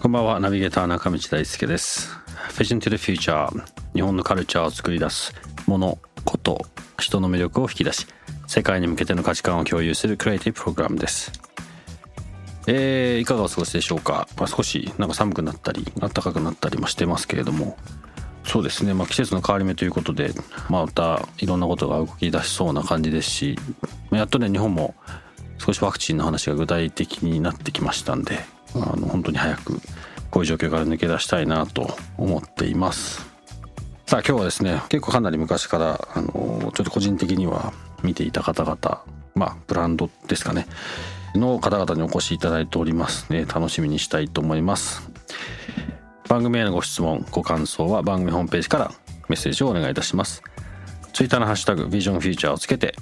こんばんは。ナビゲーター中道大輔です。Vision to the Future 日本のカルチャーを作り出すものこと人の魅力を引き出し世界に向けての価値観を共有するクリエイティブプログラムです。えー、いかがお過ごしでしょうか、まあ、少しなんか寒くなったり暖かくなったりもしてますけれども。そうですね、まあ、季節の変わり目ということで、まあ、またいろんなことが動き出しそうな感じですしやっとね日本も少しワクチンの話が具体的になってきましたんであの本当に早くこういう状況から抜け出したいなと思っています。さあ今日はですね結構かなり昔からあのちょっと個人的には見ていた方々まあブランドですかねの方々にお越しいただいております。ね楽しみにしたいと思います。番組へのご質問ご感想は番組ホームページからメッセージをお願いいたします。Twitter のハッシュタグビジョンフューチャーをつけて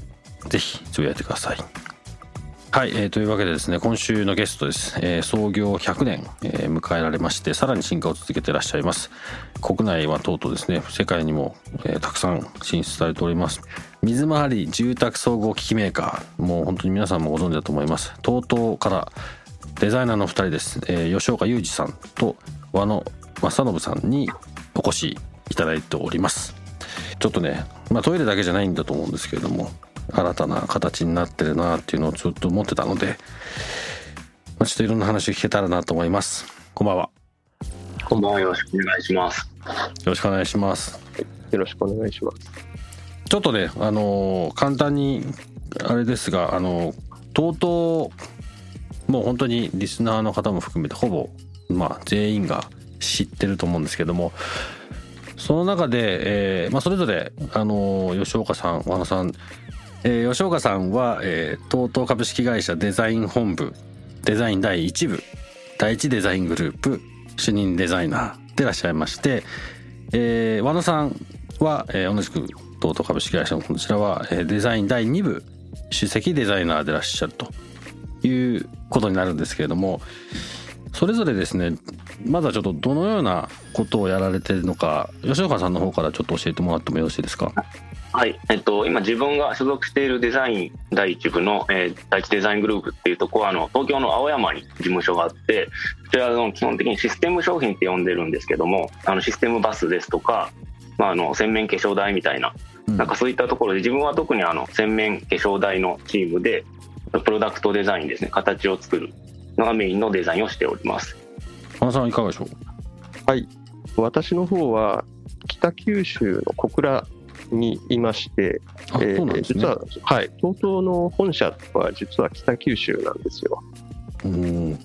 ぜひつぶやいてください。はい、えー、というわけでですね今週のゲストです、えー、創業100年、えー、迎えられましてさらに進化を続けてらっしゃいます。国内はとうとうですね世界にも、えー、たくさん進出されております。水回り住宅総合機器メーカーもう本当に皆さんもご存知だと思います。TOTO からデザイナーの2人です、えー、吉岡裕二さんと和野正信さんにお越しいただいております。ちょっとね、まあ、トイレだけじゃないんだと思うんですけれども新たな形になってるなっていうのをちょっと思ってたので、まあ、ちょっといろんな話を聞けたらなと思います。こんばんは。こんばんは。よろしくお願いします。よろしくお願いします。よろしくお願いします。ちょっとねあのー、簡単にあれですがあのー、とうとうもう本当にリスナーの方も含めてほぼまあ全員が知ってると思うんですけどもその中で、えーまあ、それぞれ、あの吉岡さん和野さんえー、吉岡さんは、えー、TOTO 株式会社デザイン本部デザイン第1部第1デザイングループ主任デザイナーでいらっしゃいまして、えー、和野さんは、えー、同じく TOTO 株式会社のこちらは、えー、デザイン第2部首席デザイナーでいらっしゃるということになるんですけれどもそれぞれですねまずはちょっとどのようなことをやられてるのか吉岡さんの方からちょっと教えてもらってもよろしいですか？はい、えっと、今自分が所属しているデザイン第一部の、えー、第一デザイングループっていうところはあの東京の青山に事務所があってこちらの基本的にシステム商品って呼んでるんですけどもあのシステムバスですとか、まあ、あの洗面化粧台みたいななんかそういったところで自分は特にあの洗面化粧台のチームでプロダクトデザインですね形を作るのがメインのデザインをしております。花さんいかがでしょう？はい。私の方は北九州の小倉にいまして、えー、実は、はい、TOTO の本社は実は北九州なんですよ。うん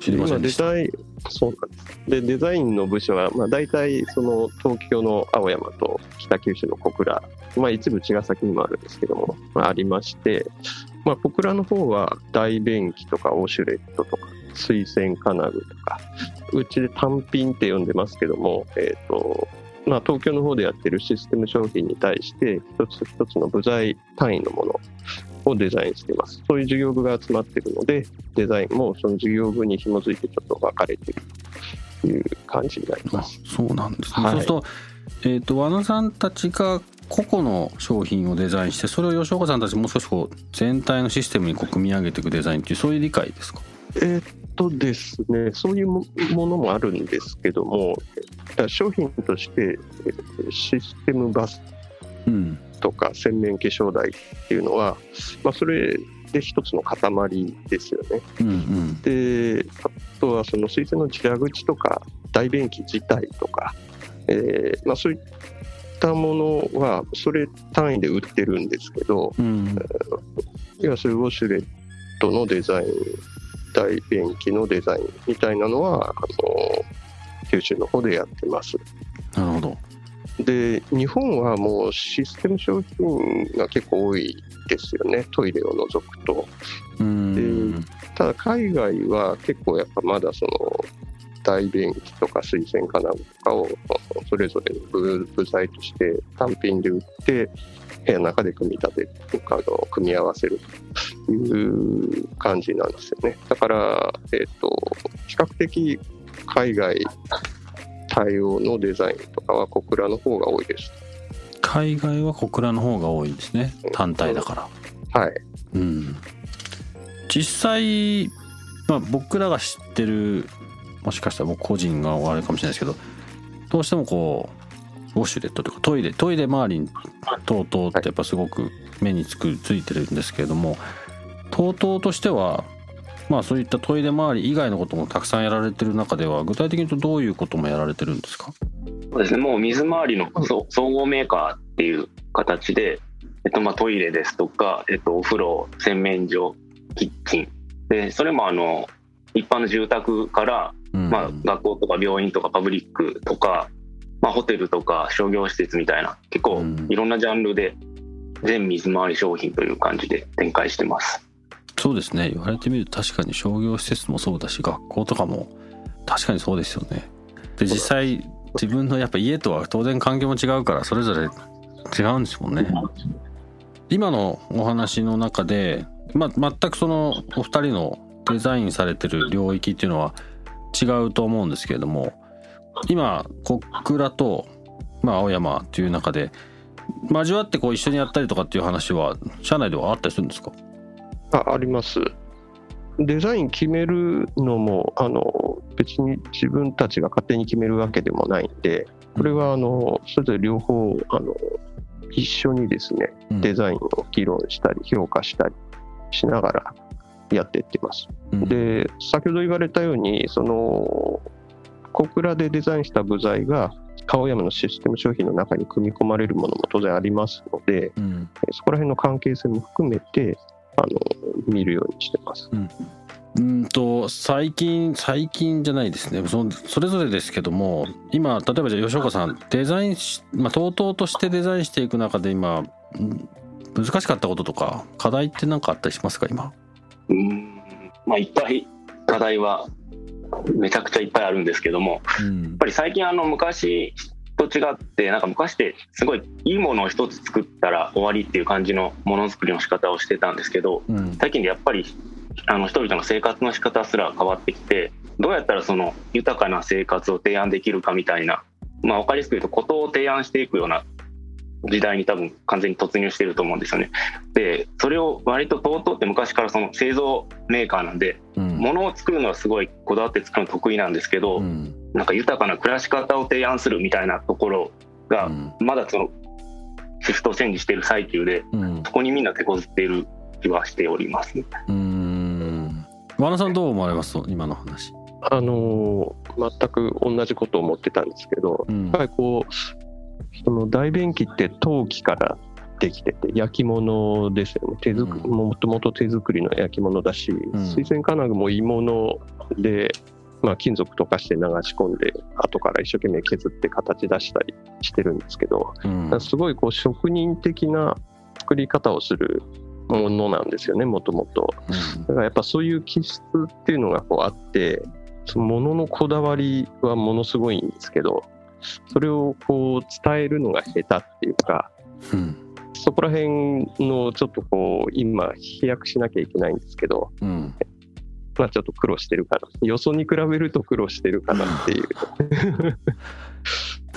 知りませんでした。デザインそうなんです。でデザインの部署は、まあ、大体その東京の青山と北九州の小倉、まあ、一部茅ヶ崎にもあるんですけども、まあ、ありまして、まあ、小倉の方は大便器とかオシュレットとか水栓金具とかうちで単品って呼んでますけども、えーとまあ、東京の方でやってるシステム商品に対して一つ一つの部材単位のものをデザインしています。そういう事業部が集まっているのでデザインもその事業部に紐づいてちょっと分かれているという感じになります。そうなんですね、はい、そうすると,、えーと、和野さんたちが個々の商品をデザインしてそれを吉岡さんたちもう少しこう全体のシステムにこう組み上げていくデザインっていうそういう理解ですか？えー、とですね、そういうものもあるんですけども、商品としてシステムバスとか洗面化粧台っていうのは、まあ、それで一つの塊ですよね。うんうん、であとはその水栓の蛇口とか大便器自体とか、えーまあ、そういったものはそれ単位で売ってるんですけど、うん、いうウォシュレットのデザイン体便器のデザインみたいなのはあの九州の方でやってます。なるほどで日本はもうシステム商品が結構多いですよねトイレを除くと。うんただ海外は結構やっぱまだその大便器とか水洗金具とかをそれぞれの部部材として単品で売って部屋の中で組み立てるとかの組み合わせるという感じなんですよねだから、えっと比較的海外対応のデザインとかは小倉の方が多いです海外は小倉の方が多いんですね単体だからはいうん実際、まあ、僕らが知ってるもしかしたら僕個人があれかもしれないですけどどうしてもこうウォシュレットというかトイレトイレ周り等々ってやっぱすごく目につくついてるんですけれども TOTO としてはまあそういったトイレ周り以外のこともたくさんやられてる中では具体的に言うとどういうこともやられてるんですか？そうですね、もう水回りのそ総合メーカーっていう形で、えっと、まあトイレですとか、えっと、お風呂、洗面所、キッチン。で、それもあの、一般の住宅から、うん。まあ、学校とか病院とかパブリックとか、まあ、ホテルとか商業施設みたいな、結構うん。いろんなジャンルで全水回り商品という感じで展開してます。そうですね。言われてみると確かに商業施設もそうだし学校とかも確かにそうですよね。で実際自分のやっぱ家とは当然環境も違うからそれぞれ違うんですもんね。今のお話の中で、まあ、全くそのお二人のデザインされてる領域っていうのは違うと思うんですけれども今小倉と、まあ、青山っていう中で交わってこう一緒にやったりとかっていう話は社内ではあったりするんですか？ああります。デザイン決めるのもあの別に自分たちが勝手に決めるわけでもないんで、これはあのそれぞれ両方あの一緒にですねうん。デザインを議論したり評価したりしながらやっていってます。うん。で先ほど言われたようにその小倉でデザインした部材が青山のシステム商品の中に組み込まれるものも当然ありますので、うん。えそこら辺の関係性も含めてあの見るようにしてます。うん。と最近最近じゃないですね。そそれぞれですけども今例えばじゃあ吉岡さんデザインし、まあ、とうとうとしてデザインしていく中で今うん難しかったこととか課題って何かあったりしますか今？うーん。まあいっぱい課題はめちゃくちゃいっぱいあるんですけども、うん。やっぱり最近あの昔と違ってなんか昔ってすごいいいものを一つ作ったら終わりっていう感じのものづくりの仕方をしてたんですけどうん。最近でやっぱりあの人々の生活の仕方すら変わってきてどうやったらその豊かな生活を提案できるかみたいなまあ分かりやすく言うとことを提案していくような時代に多分完全に突入してると思うんですよね。でそれを割と TOTO って昔からその製造メーカーなんでうん。物を作るのはすごいこだわって作るの得意なんですけど、うん。なんか豊かな暮らし方を提案するみたいなところがうん。まだそのシフトチェンジしている最中でうん。そこにみんな手こずっている気はしております、ね。うん。和田さんどう思われます？今の話。あの全く同じことを思ってたんですけど、うん。やっぱりこうその大便器って陶器からできてて焼き物ですよね。手作りうん。もともと手作りの焼き物だし、ん。水洗金具も鋳物で、まあ、金属溶かして流し込んで後から一生懸命削って形出したりしてるんですけど、うん。すごいこう職人的な作り方をするものなんですよねもともと。だからやっぱそういう気質っていうのがこうあってそのもののこだわりはものすごいんですけどそれをこう伝えるのが下手っていうかうん。そこら辺のちょっとこう今飛躍しなきゃいけないんですけどうん。まあちょっと苦労してるかなよそに比べると苦労してるかなっていう。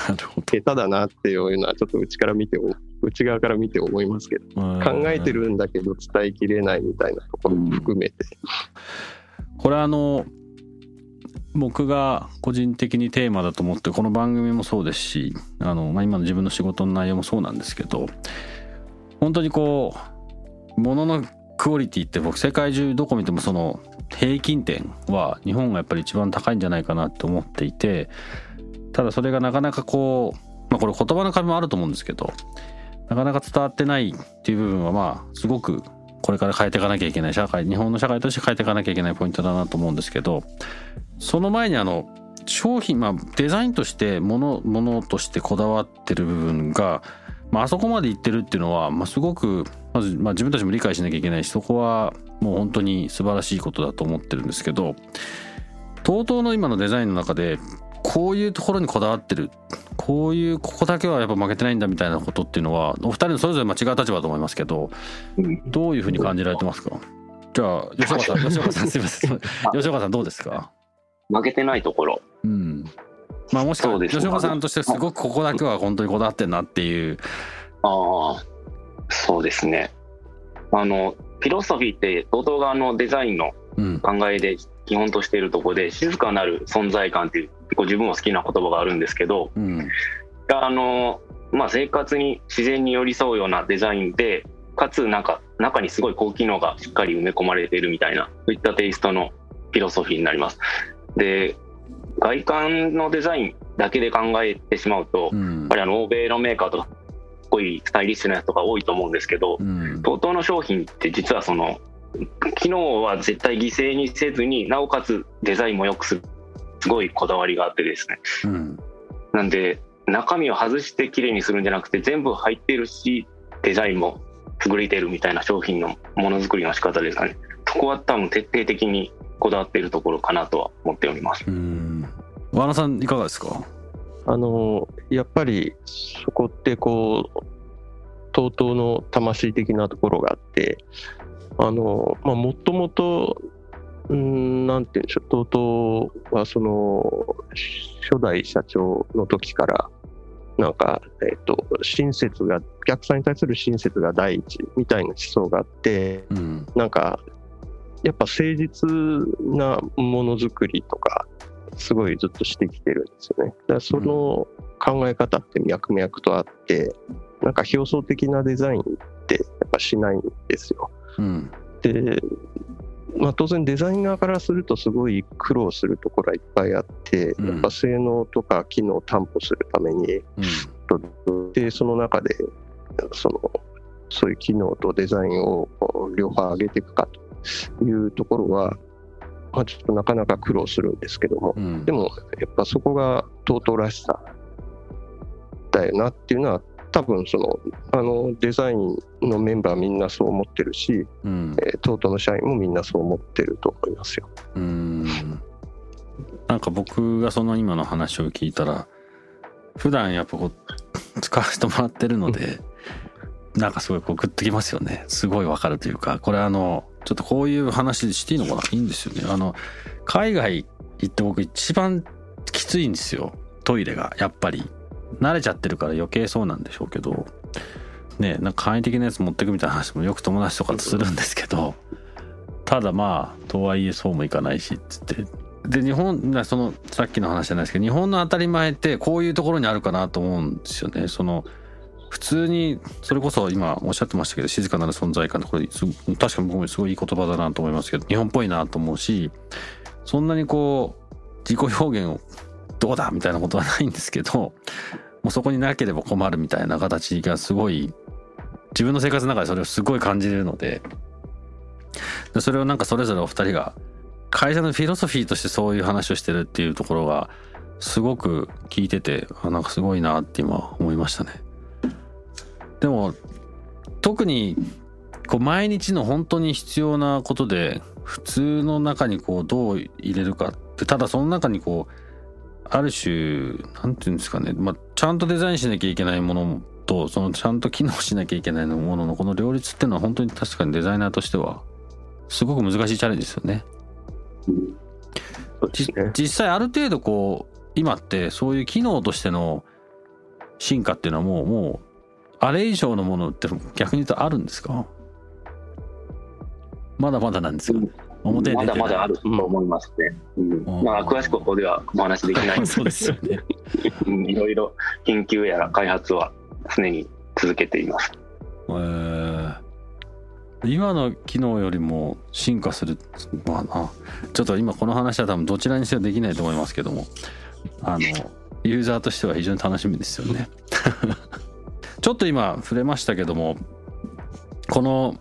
なるほ下手だなっていうのはちょっと内から見ても内側から見て思いますけどど考えてるんだけど伝えきれないみたいなところも含めて。これあの僕が個人的にテーマだと思ってこの番組もそうですしあの、まあ、今の自分の仕事の内容もそうなんですけど本当にこうもののクオリティって僕世界中どこ見てもその平均点は日本がやっぱり一番高いんじゃないかなって思っていてただそれがなかなかこうまあこれ言葉の壁もあると思うんですけどなかなか伝わってないっていう部分はまあすごくこれから変えていかなきゃいけない社会日本の社会として変えていかなきゃいけないポイントだなと思うんですけどその前にあの商品まあデザインとしてものものとしてこだわってる部分が、まあそこまでいってるっていうのは、まあ、すごくまず、まあ、自分たちも理解しなきゃいけないしそこはもう本当に素晴らしいことだと思ってるんですけど TOTO の今のデザインの中でこういうところにこだわってる。こういうここだけはやっぱ負けてないんだみたいなことっていうのはお二人のそれぞれまあ違う立場だと思いますけどどういうふうに感じられてますか？じゃあ吉岡さん 吉岡さんすいません。吉岡さんどうですか？負けてないところ。うん。まあもしかそうです。吉岡さんとしてすごくここだけは本当にこだわってんなっていう。ああ、そうですね。あの、フィロソフィーって、TOTO 側のデザインのうん。考えで基本としているところで、静かなる存在感っていう、結構自分も好きな言葉があるんですけど、うん。あの、まあ、生活に自然に寄り添うようなデザインで、かつなんか中にすごい高機能がしっかり埋め込まれているみたいな、そういったテイストのフィロソフィーになります。で、外観のデザインだけで考えてしまうと、やっうんぱりあの欧米のメーカーとか、すごいスタイリッシュなやつとか多いと思うんですけど、うん。TOTO の商品って実はその機能は絶対犠牲にせずになおかつデザインも良くするすごいこだわりがあってですね。うん。なんで中身を外して綺麗にするんじゃなくて全部入ってるしデザインも優れてるみたいな商品のものづくりの仕方ですかね。そこは多分徹底的にこだわっているところかなとは思っております。うん。和野さんいかがですか？あのやっぱりそこってこう TOTO の魂的なところがあってあのまあもともとうんなんて言うんでしょう TOTO はその初代社長の時からなんか、えっと親切がお客さんに対する親切が第一みたいな思想があってうんなんかやっぱ誠実なものづくりとかすごいずっとしてきてるんですよね。だからその考え方って脈々とあってなんか表層的なデザインってやっぱしないんですよ。うんで、まあ、当然デザイン側からするとすごい苦労するところはいっぱいあってうん。やっぱ性能とか機能を担保するためにうん。でその中でそのそういう機能とデザインを両方上げていくかというところは、まあ、ちょっとなかなか苦労するんですけどもうん。でもやっぱそこが TOTO らしさだよなっていうのは多分そのあのデザインのメンバーみんなそう思ってるし、うん。えー、TOTO の社員もみんなそう思ってると思いますよ。うん。なんか僕がその今の話を聞いたら普段やっぱこう使わせてもらってるのでなんかすごいこうグッときますよね。すごいわかるというかこれあのちょっとこういう話していいのかな？いいんですよね。あの海外行って僕一番きついんですよ。トイレがやっぱり慣れちゃってるから余計そうなんでしょうけどねなんか簡易的なやつ持ってくみたいな話もよく友達とかとするんですけどただまあとはいえそうもいかないしっつって。で日本そのさっきの話じゃないですけど日本の当たり前ってこういうところにあるかなと思うんですよね。その普通にそれこそ今おっしゃってましたけど静かなる存在感ってこれ確かに僕もすごいいい言葉だなと思いますけど日本っぽいなと思うしそんなにこう自己表現をどうだみたいなことはないんですけどもうそこになければ困るみたいな形がすごい自分の生活の中でそれをすごい感じれるのででそれをなんかそれぞれお二人が会社のフィロソフィーとしてそういう話をしてるっていうところがすごく聞いててあなんかすごいなって今思いましたね。でも特にこう毎日の本当に必要なことで普通の中にこうどう入れるかってただその中にこうある種なんていうんですかね、まあ、ちゃんとデザインしなきゃいけないものとそのちゃんと機能しなきゃいけないもののこの両立っていうのは本当に確かにデザイナーとしてはすごく難しいチャレンジですよね。ね。実際ある程度こう今ってそういう機能としての進化っていうのはもうもうあれ以上のものって逆に言うとあるんですか？まだまだなんですか、表まだまだあると思いますね。うん。うん。まあ、詳しくここではお話できないんで。す そうですよね。うん。いろいろ研究やら開発は常に続けています。えー。今の機能よりも進化するまあな。ちょっと今この話は多分どちらにせよできないと思いますけども。あのユーザーとしては非常に楽しみですよね。ちょっと今触れましたけどもこの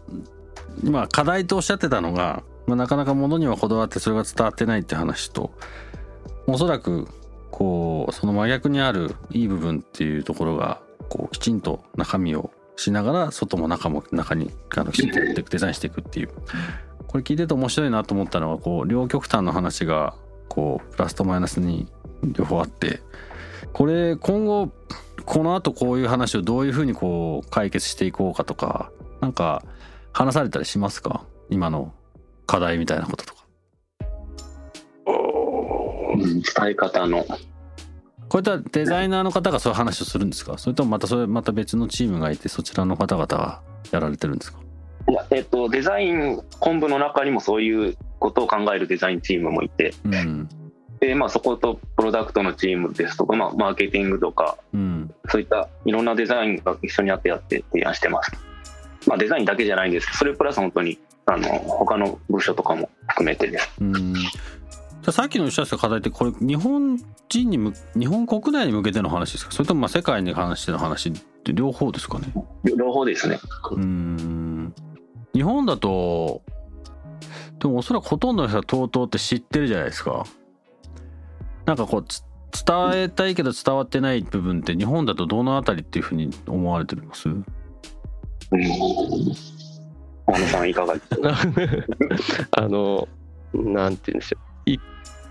今課題とおっしゃってたのが、まあ、なかなか物にはこだわってそれが伝わってないって話とおそらくこうその真逆にあるいい部分っていうところがこうきちんと中身をしながら外も中も中にあのきちんとやっていくデザインしていくっていう。これ聞いてて面白いなと思ったのはこう両極端の話がこうプラスとマイナスに両方あってこれ今後このあとこういう話をどういうふうにこう解決していこうかとかなんか話されたりしますか？今の課題みたいなこととか。うん伝え方の。こういったデザイナーの方がそういう話をするんですか？それともまたそれまた別のチームがいてそちらの方々がやられてるんですか？いや、えっと、デザイン本部の中にもそういうことを考えるデザインチームもいて。うん。で、まあ、そことプロダクトのチームですとか、まあ、マーケティングとかうん。そういったいろんなデザインが一緒にやってやって提案してます。まあ、デザインだけじゃないんですけどそれプラス本当にあの他の部署とかも含めてです。うんさっきのおっしゃってた課題ってこれ日本人にむ日本国内に向けての話ですか？それともまあ世界に関しての話って両方ですかね？両方ですね。うん日本だとでもおそらくほとんどの人は TOTO って知ってるじゃないですかなんかこうつ伝えたいけど伝わってない部分って日本だとどのあたりっていうふうに思われてます？うん。大野さんいかがですか？あの、なんて言うんでしょう。一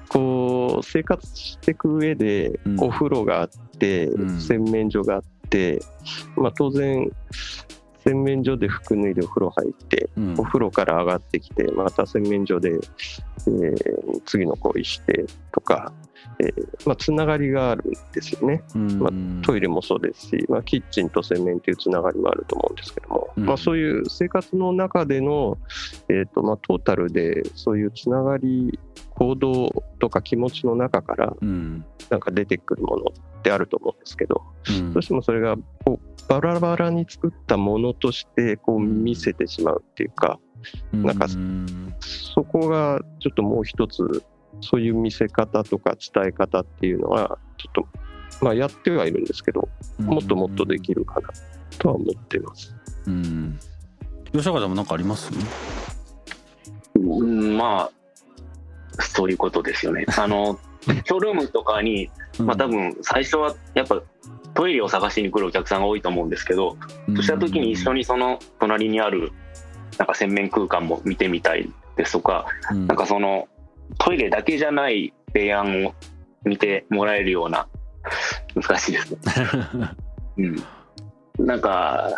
個、生活していく上でうん、お風呂があって、うん。洗面所があって、まあ当然、洗面所で服脱いでお風呂入って、うん。お風呂から上がってきて、また洗面所で、えー次の行為してとか、えーまあ、つながりがあるんですよね。うん。まトイレもそうですし、まあ、キッチンと洗面というつながりもあると思うんですけども、うん。まあ、そういう生活の中での、えーとまあ、トータルでそういうつながり行動とか気持ちの中からうん。なんか出てくるものってあると思うんですけど、うん。どうしてもそれがこうバラバラに作ったものとしてこう見せてしまうっていうか、なんかうんそこがちょっともう一つそういう見せ方とか伝え方っていうのはちょっと、まあ、やってはいるんですけどもっともっとできるかなとは思っています。うん。吉岡さんも何かあります？うんまあそういうことですよね。あのショールームとかに、まあ多分最初はやっぱトイレを探しに来るお客さんが多いと思うんですけど、そうした時に一緒にその隣にあるなんか洗面空間も見てみたいですとか、うん。なんかそのトイレだけじゃない提案を見てもらえるような難しいですね。うん、なんか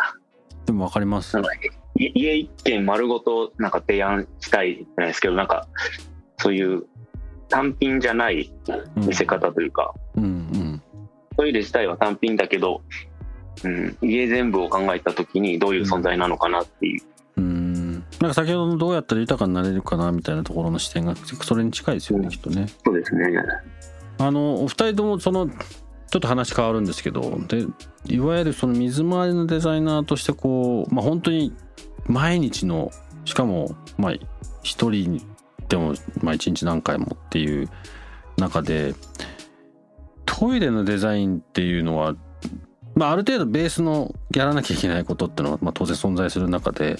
でもわかります。なんかい家一軒丸ごとなんか提案したいじゃないですけどなんかそういう単品じゃない見せ方というか、うん。うんトイレ自体は単品だけど、うん、家全部を考えた時にどういう存在なのかなっていう。うんなんか先ほどのどうやったら豊かになれるかなみたいなところの視点がそれに近いですよね、きっとね。そうですね。あのお二人ともそのちょっと話変わるんですけどでいわゆるその水回りのデザイナーとしてこう、まあ、本当に毎日のしかもまあ一人でもまあ一日何回もっていう中でトイレのデザインっていうのは、まあ、ある程度ベースのやらなきゃいけないことっていうのは、まあ、当然存在する中で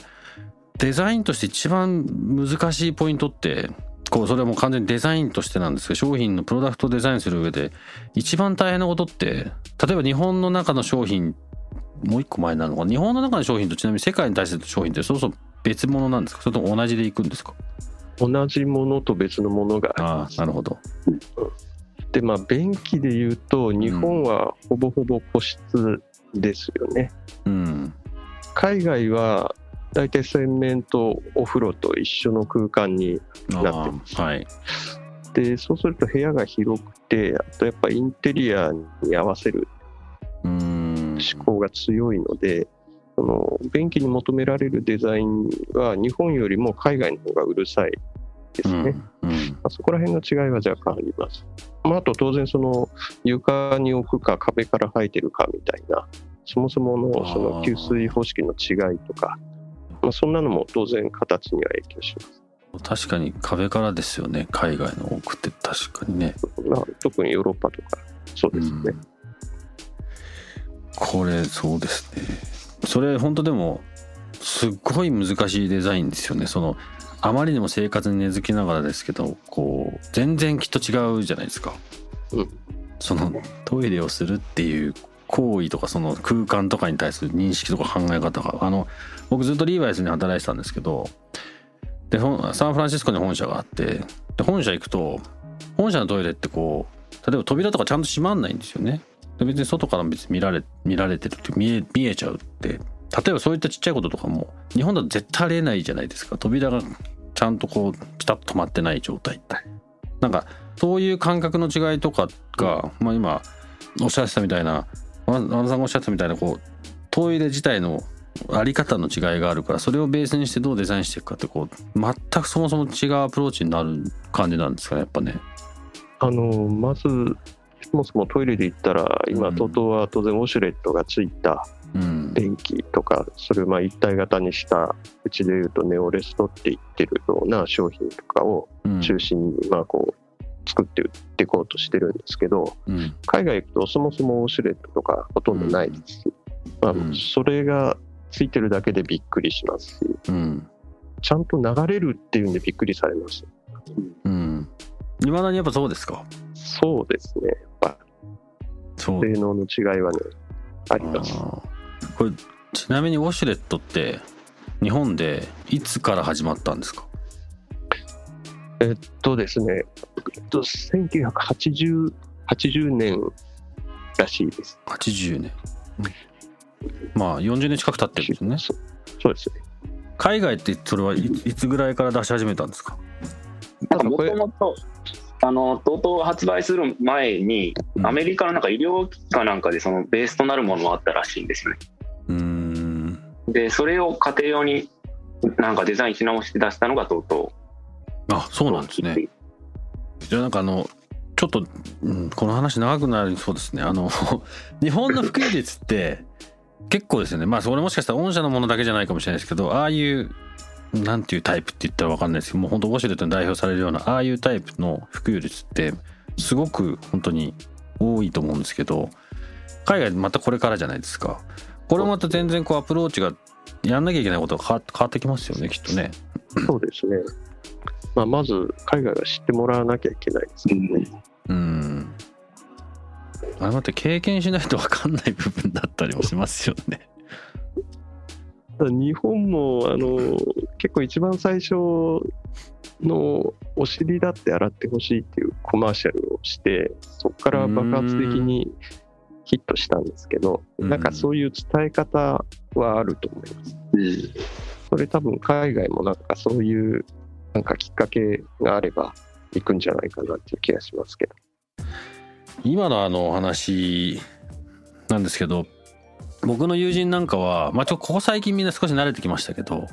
デザインとして一番難しいポイントってこうそれはもう完全にデザインとしてなんですけど商品のプロダクトをデザインする上で一番大変なことって例えば日本の中の商品もう一個前になるのかな？日本の中の商品とちなみに世界に対しての商品ってそろそろ別物なんですか？それとも同じでいくんですか？同じものと別のものがありあます。あなるほど。でまあ便器で言うと日本はほぼほぼ個室ですよね。うん。海外は大体洗面とお風呂と一緒の空間にあなってます。あはい。でそうすると部屋が広くてあとやっぱインテリアに合わせるうん。思考が強いので、その便器に求められるデザインは日本よりも海外の方がうるさいですね。うんうん。まあそこら辺の違いは若干あります。まあ、あと当然その床に置くか壁から生えてるかみたいなそもそものその給水方式の違いとか、まあ、そんなのも当然形には影響します。確かに壁からですよね海外の多くって確かにね。まあ、特にヨーロッパとかそうですよね。うん。これそうですね。それ本当でもすっごい難しいデザインですよね。そのあまりにも生活に根付きながらですけどこう全然きっと違うじゃないですか。うん。そのトイレをするっていう行為とかその空間とかに対する認識とか考え方があの僕ずっとリーバイスに働いてたんですけどでサンフランシスコに本社があってで本社行くと本社のトイレってこう例えば扉とかちゃんと閉まんないんですよね。で別に外から別に見られ見られてるって見え見えちゃうって。例えばそういったちっちゃいこととかも日本だと絶対ありえないじゃないですか。扉がちゃんとこうピタッと止まってない状態って。なんかそういう感覚の違いとかが、まあ、今おっしゃってたみたいな和田さんがおっしゃってたみたいなこうトイレ自体のあり方の違いがあるからそれをベースにしてどうデザインしていくかってこう全くそもそも違うアプローチになる感じなんですかねやっぱね。あのまずそもそもトイレで言ったら今、うん TOTO は当然ウォシュレットがついたうん電気とかそれをまあ一体型にしたうちでいうとネオレストって言ってるような商品とかをうん中心にまあこう作って売っていこうとしてるんですけどうん。海外行くとそもそもウォシュレットとかほとんどないですし、まあうん、それがついてるだけでびっくりしますしうん。ちゃんと流れるっていうんでびっくりされます。うん。いまだにやっぱそうですか？そうですね。やっぱ。性能の違いはねあります。これちなみにウォシュレットって日本でいつから始まったんですか？えっとですね、えっと、1980 80年らしいです。80年まあ40年近く経ってるんですよねそそうですね。海外ってそれはいいつぐらいから出し始めたんですか？なんかもこれともと、あの、とうとう発売する前に、うんアメリカのなんか医療機器かなんかでそのベースとなるものがあったらしいんですよね。うーんで、それを家庭用になんかデザインし直して出したのがとうとあそうなんですね。じゃあなんかあのちょっと、うん、この話長くなりそうですね。あの 日本の普及率って結構ですよね。まあそれもしかしたら御社のものだけじゃないかもしれないですけどああいうなんていうタイプって言ったら分かんないですけどもう本当ウォシュレットに代表されるようなああいうタイプの普及率ってすごく本当に多いと思うんですけど海外またこれからじゃないですか。これもまた全然こうアプローチがやんなきゃいけないことが変わ変わってきますよねきっとね。そうですね。まあ、まず海外が知ってもらわなきゃいけないですけどね。うん。あれ待って経験しないと分かんない部分だったりもしますよね。日本もあの結構一番最初のお尻だって洗ってほしいっていうコマーシャルをしてそこから爆発的にヒットしたんですけどうんなんかそういう伝え方はあると思います。それ多分海外もなんかそういうなんかきっかけがあれば行くんじゃないかなっていう気がしますけど。今のあのお話なんですけど僕の友人なんかは、まあ、ちょっとここ最近みんな少し慣れてきましたけど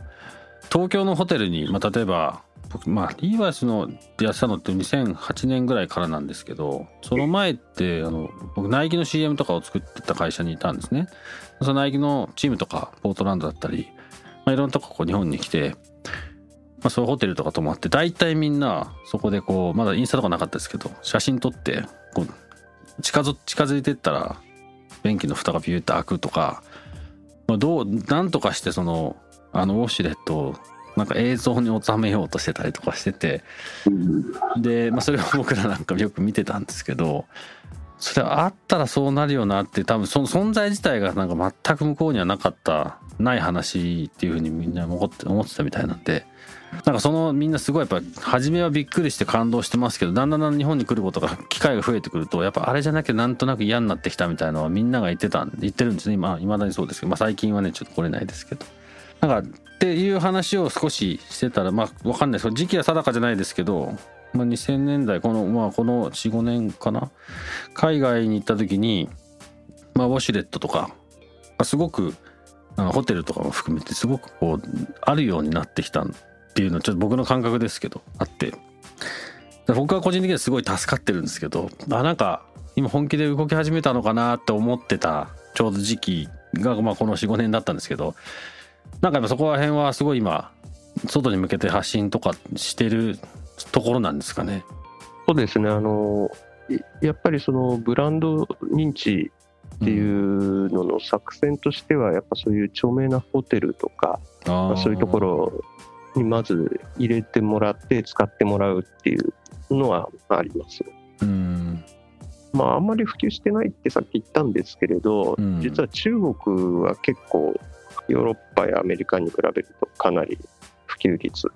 東京のホテルに、まあ、例えば僕まあリーバイスのやってたのって2008年ぐらいからなんですけどその前ってあの僕ナイキの CM とかを作ってた会社にいたんですねそのナイキのチームとかポートランドだったり、まあ、いろんなとここう日本に来て、あ、そういうホテルとか泊まって大体みんなそこでこうまだインスタとかなかったですけど写真撮ってこう近づいてったら便器の蓋がピューって開くとか、まあ、どうなんとかしてそのあのウォシュレットをなんか映像に収めようとしてたりとかしててで、まあ、それを僕らなんかよく見てたんですけどそれあったらそうなるよなって多分その存在自体がなんか全く向こうにはなかったない話っていうふうにみんな思って思ってたみたいなんでなんかそのみんなすごいやっぱ初めはびっくりして感動してますけどだんだんだん日本に来ることが機会が増えてくるとやっぱあれじゃなきゃなんとなく嫌になってきたみたいなのはみんなが言ってた言ってるんですね今いまだにそうですけど、まあ、最近はねちょっと来れないですけどなんかっていう話を少ししてたらまあわかんないです時期は定かじゃないですけど、まあ、2000年代このまあこの45年かな海外に行った時にまあウォシュレットとかすごくホテルとかも含めてすごくこうあるようになってきたっていうのはちょっと僕の感覚ですけどあって。僕は個人的にはすごい助かってるんですけどあなんか今本気で動き始めたのかなって思ってたちょうど時期が、まあ、この45年だったんですけどなんかやっぱそこら辺はすごい今外に向けて発信とかしてるところなんですかね。そうですね。あのいやっぱりそのブランド認知っていうのの作戦としてはやっぱそういう著名なホテルとか、まあそういうところにまず入れてもらって使ってもらうっていうのはあります。うん。まあ、あんまり普及してないってさっき言ったんですけれど、うん。実は中国は結構ヨーロッパやアメリカに比べるとかなり普及率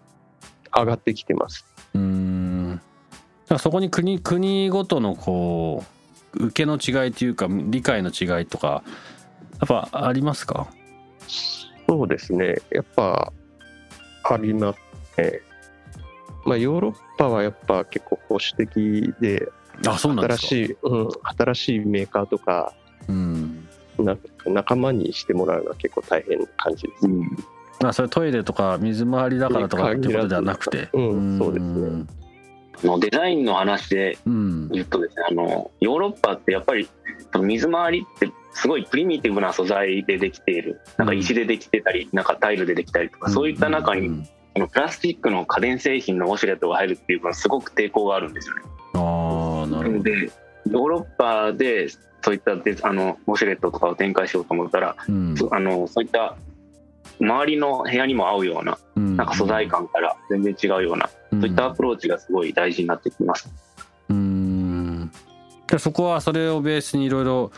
上がってきてます。うーんそこに国国ごとのこう受けの違いというか理解の違いとかやっぱありますか？そうですね、やっぱありますね。まあ、ヨーロッパはやっぱ結構保守的で、新しい、うん、新しいメーカーとかうん。な仲間にしてもらうのは結構大変な感じです。うん。まあそれトイレとか水回りだからとかっていうことではなくて。うんそうですね。あのデザインの話でうん。言うとですねあのヨーロッパってやっぱり水回りってすごいプリミティブな素材でできている。なんか石でできてたりなんかタイルでできたりとかそういった中にうん。このプラスチックの家電製品のウォシュレットが入るっていうのはすごく抵抗があるんですよね。ああなるほど。でヨーロッパでそういったデあのウォシュレットとかを展開しようと思ったら、うん。そあのそういった周りの部屋にも合うようななんか素材感から全然違うような、そういったアプローチがすごい大事になってきます。うん。でそこはそれをベースにいろいろ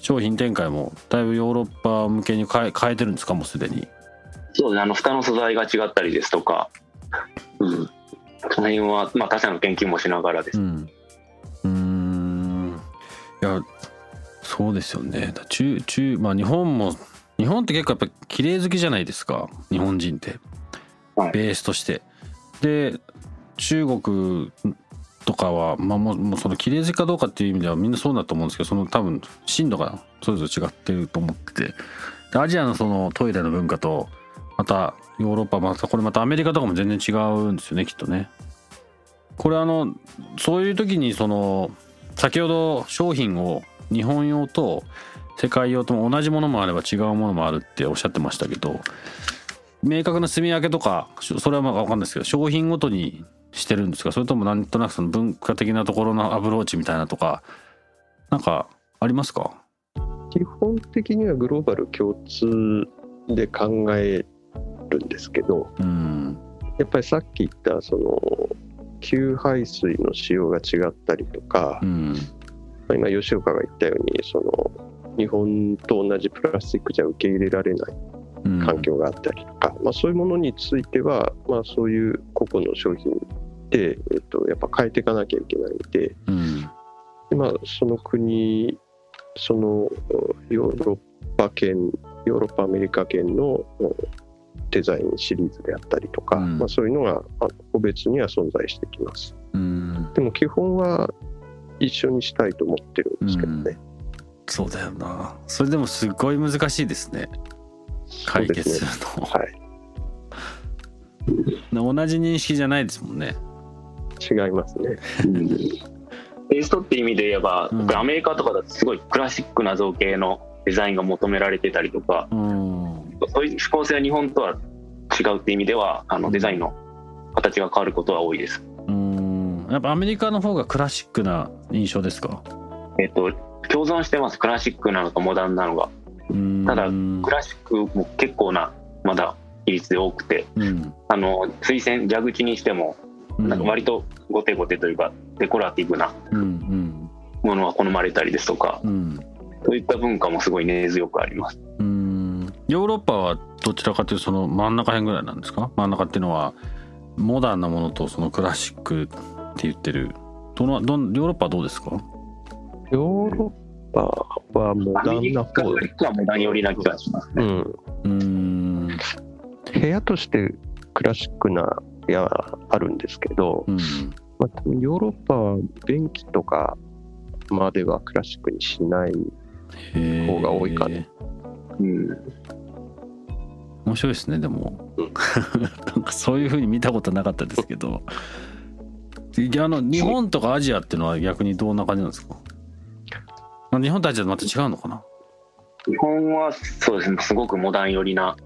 商品展開もだいぶヨーロッパ向けに変え変えてるんですか？もうすでに。そうですねあの蓋の素材が違ったりですとか、うん、その辺は、まあ、他社の研究もしながらです。うん。うーん。いやそうですよね。だ中中まあ日本も日本って結構やっぱ綺麗好きじゃないですか。日本人って、はい。ベースとして。で中国とかはまあもうその綺麗好きかどうかっていう意味ではみんなそうだと思うんですけどその多分深度がそれぞれ違ってると思っててアジアのそのトイレの文化とまたヨーロッパまたこれまたアメリカとかも全然違うんですよねきっとね。これあのそういう時にその先ほど商品を日本用と世界用とも同じものもあれば違うものもあるっておっしゃってましたけど明確な住み分けとかそれはまあ分かんないですけど商品ごとにしてるんですか？それともなんとなくその文化的なところのアプローチみたいなとかなんかありますか？基本的にはグローバル共通で考えるんですけど、うん。やっぱりさっき言ったその給排水の仕様が違ったりとかう、ん。まあ今吉岡が言ったようにその日本と同じプラスチックじゃ受け入れられないうん環境があったりとか、まあ、そういうものについては、まあ、そういう個々の商品で、えっと、やっぱ変えていかなきゃいけないんでうん。で、まあ、その国そのヨーロッパ圏ヨーロッパアメリカ圏のうんデザインシリーズであったりとか、うん。まあ、そういうのがあ個別には存在してきます。うん。でも基本は一緒にしたいと思ってるんですけどね、そうだよな。それでもすっごい難しいですね解決するの、はい。同じ認識じゃないですもんね。違いますね。テイストって意味で言えば、うん。アメリカとかだとすごいクラシックな造形のデザインが求められてたりとかうん。そういう指向性は日本とは違うって意味ではあのデザインの形が変わることは多いです。うん。やっぱアメリカの方がクラシックな印象ですか？えっと共存してます。クラシックなのとモダンなのが。うんただクラシックも結構なまだ比率で多くて。うん。あの水栓蛇口にしてもなんか割とゴテゴテというかデコラティブなものが好まれたりですとかうん。そういった文化もすごい根強くあります。うん。ヨーロッパはどちらかというとその真ん中辺ぐらいなんですか？真ん中っていうのはモダンなものとそのクラシックって言ってる。どのどんヨーロッパはどうですか？ヨーロッパはモダンな方アメリカはモダン寄りな気がしますね。うん。うん。部屋としてクラシックな部屋はあるんですけど、うん。まあ、ヨーロッパは便器とかまではクラシックにしない方が多いかねうん。面白いですねでも、うん。なんかそういう風に見たことなかったですけど。あの日本とかアジアっていうのは逆にどんな感じなんですか？まあ日本とアジアとまた違うのかな？日本はそうですねすごくモダン寄りな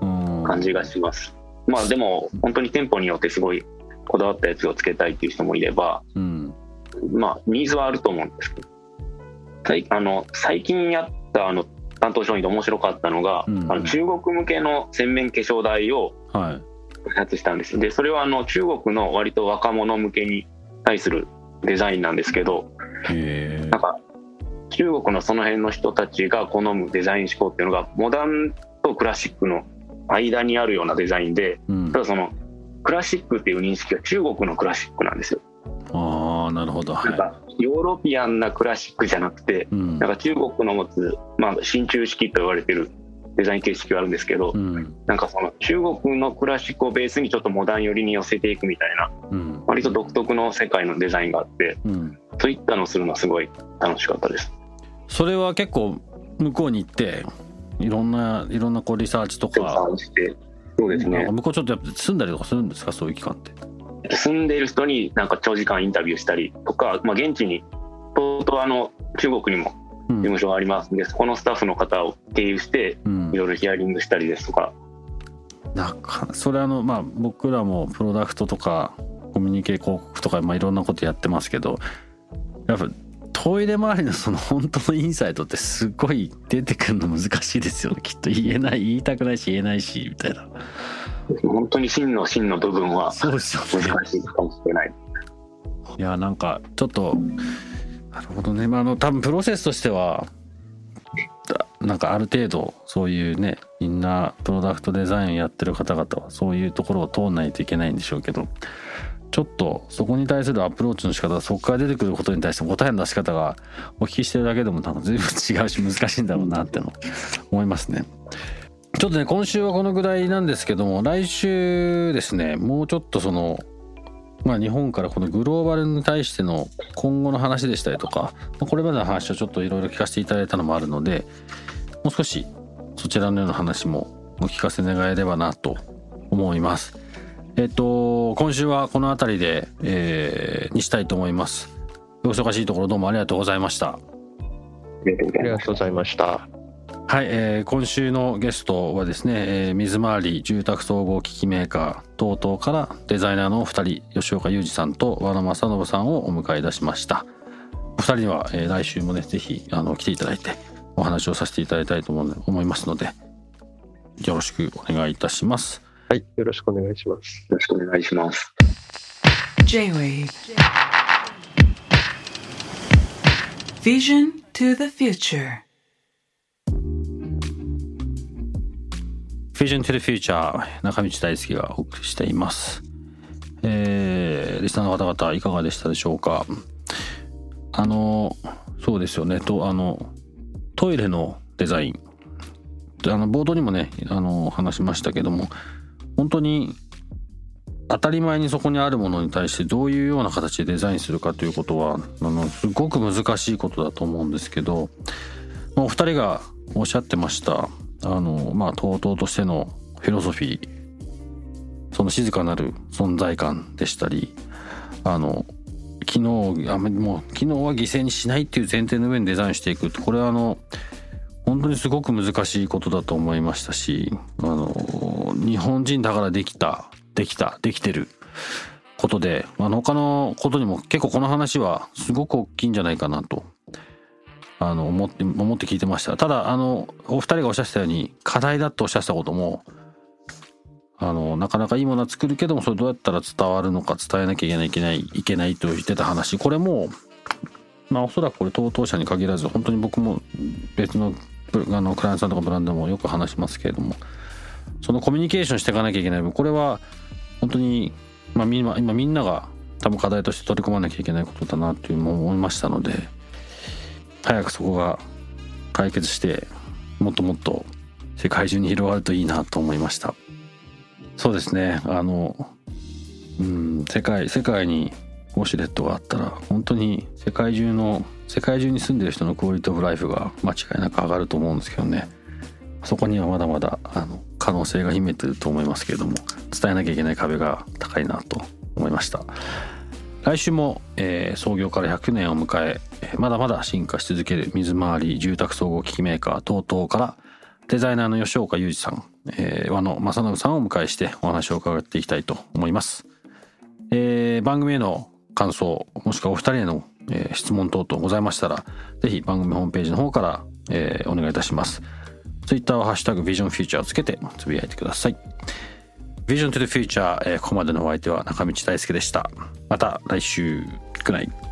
うん。感じがします。まあでも本当に店舗によってすごいこだわったやつをつけたいっていう人もいればうん。まあニーズはあると思うんです。けど最あの最近やったあの担当商品で面白かったのが、うん。あの中国向けの洗面化粧台をはい。開発したんです。でそれはあの中国の割と若者向けに対するデザインなんですけどなんか中国のその辺の人たちが好むデザイン思考っていうのがモダンとクラシックの間にあるようなデザインでうん。ただそのクラシックっていう認識は中国のクラシックなんですよ。ああなるほど。はなんかヨーロピアンなクラシックじゃなくていうん。なんか中国の持つ、まあ、新中式と言われてるデザイン形式があるんですけど、うん。なんかその中国のクラシックをベースにちょっとモダン寄りに寄せていくみたいなうん。割と独特の世界のデザインがあってうん。そういったのをするのはすごい楽しかったです。それは結構向こうに行っていろんないろんなこうリサーチと調かそうですね。向こうちょっとやっぱ住んだりとかするんですか？そういう期間って。住んでいる人になんか長時間インタビューしたりとか、まあ、現地にとうとうあの中国にもうん。事務所がありますんで、そこのスタッフの方を経由してうん。いろいろヒアリングしたりですとか。なんかそれあのまあ僕らもプロダクトとかコミュニケ広告とか、まあ、いろんなことやってますけどやっぱトイレ周りのその本当のインサイトってすごい出てくるの難しいですよね。きっと言えない言いたくないし言えないしみたいな。本当に真の真の部分はそうですよね。難しいかもしれない。いやなんかちょっとなるほどね。まああの多分プロセスとしてはだなんかある程度そういうねみんなプロダクトデザインやってる方々はそういうところを通んないといけないんでしょうけどちょっとそこに対するアプローチの仕方そこから出てくることに対して答えの出し方がお聞きしてるだけでもなんか随分違うし難しいんだろうなっての思いますね。ちょっとね今週はこのぐらいなんですけども来週ですねもうちょっとそのまあ、日本からこのグローバルに対しての今後の話でしたりとか、これまでの話をちょっといろいろ聞かせていただいたのもあるのでもう少しそちらのような話もお聞かせ願えればなと思います。えっと今週はこの辺りで、えーにしたいと思います。お忙しいところどうもありがとうございました。ありがとうございました。はい、えー今週のゲストはですね、えー水回り住宅総合機器メーカー TOTO からデザイナーのお二人吉岡裕二さんと和野正信さんをお迎えいたしましたお二人には、えー来週もねぜひあの来ていただいてお話をさせていただきたいと思いますのでよろしくお願いいたしますはい、よろしくお願いします。よろしくお願いします。J-Wave Vision to the future Vision to the Future 中道大輔がお送りしています。えーリスナーの方々いかがでしたでしょうか？あのそうですよね。とあのトイレのデザイン。あの冒頭にもねあの話しましたけども本当に当たり前にそこにあるものに対してどういうような形でデザインするかということはあのすごく難しいことだと思うんですけど、お二人がおっしゃってましたあのまあ TOTO としてのフィロソフィーその静かなる存在感でしたりあの機能あもう機能は犠牲にしないっていう前提の上にデザインしていくこれはあの本当にすごく難しいことだと思いましたしあの日本人だからできたできたできてることであの他のことにも結構この話はすごく大きいんじゃないかなとあの思って思って聞いてました。ただあのお二人がおっしゃってたように課題だとおっしゃってたこともあのなかなかいいものは作るけどもそれどうやったら伝わるのか伝えなきゃいけないいけないいけないと言ってた話これもまあおそらくこれ TOTO 社に限らず本当に僕も別のあのクライアントさんとかブランドもよく話しますけれどもそのコミュニケーションしていかなきゃいけない分これは本当に、まあ、み今みんなが多分課題として取り込まなきゃいけないことだなというのも思いましたので早くそこが解決してもっともっと世界中に広がるといいなと思いました。そうですね。あのうん世界世界にウォシュレットがあったら本当に世界中の世界中に住んでる人のクオリティオブライフが間違いなく上がると思うんですけどね。そこにはまだまだあの可能性が秘めてると思いますけれども伝えなきゃいけない壁が高いなと思いました。来週も、えー創業から100年を迎えまだまだ進化し続ける水回り住宅総合機器メーカー TOTO からデザイナーの吉岡裕二さん、えー和野正信さんをお迎えしてお話を伺っていきたいと思います、えー番組への感想もしくはお二人への、えー質問等々ございましたらぜひ番組ホームページの方から、えーお願いいたします。ツイッターはハッシュタグビジョンフューチャーをつけてつぶやいてください。Vision to the Future、えーここまでのお相手は中道大輔でした。また来週 Good night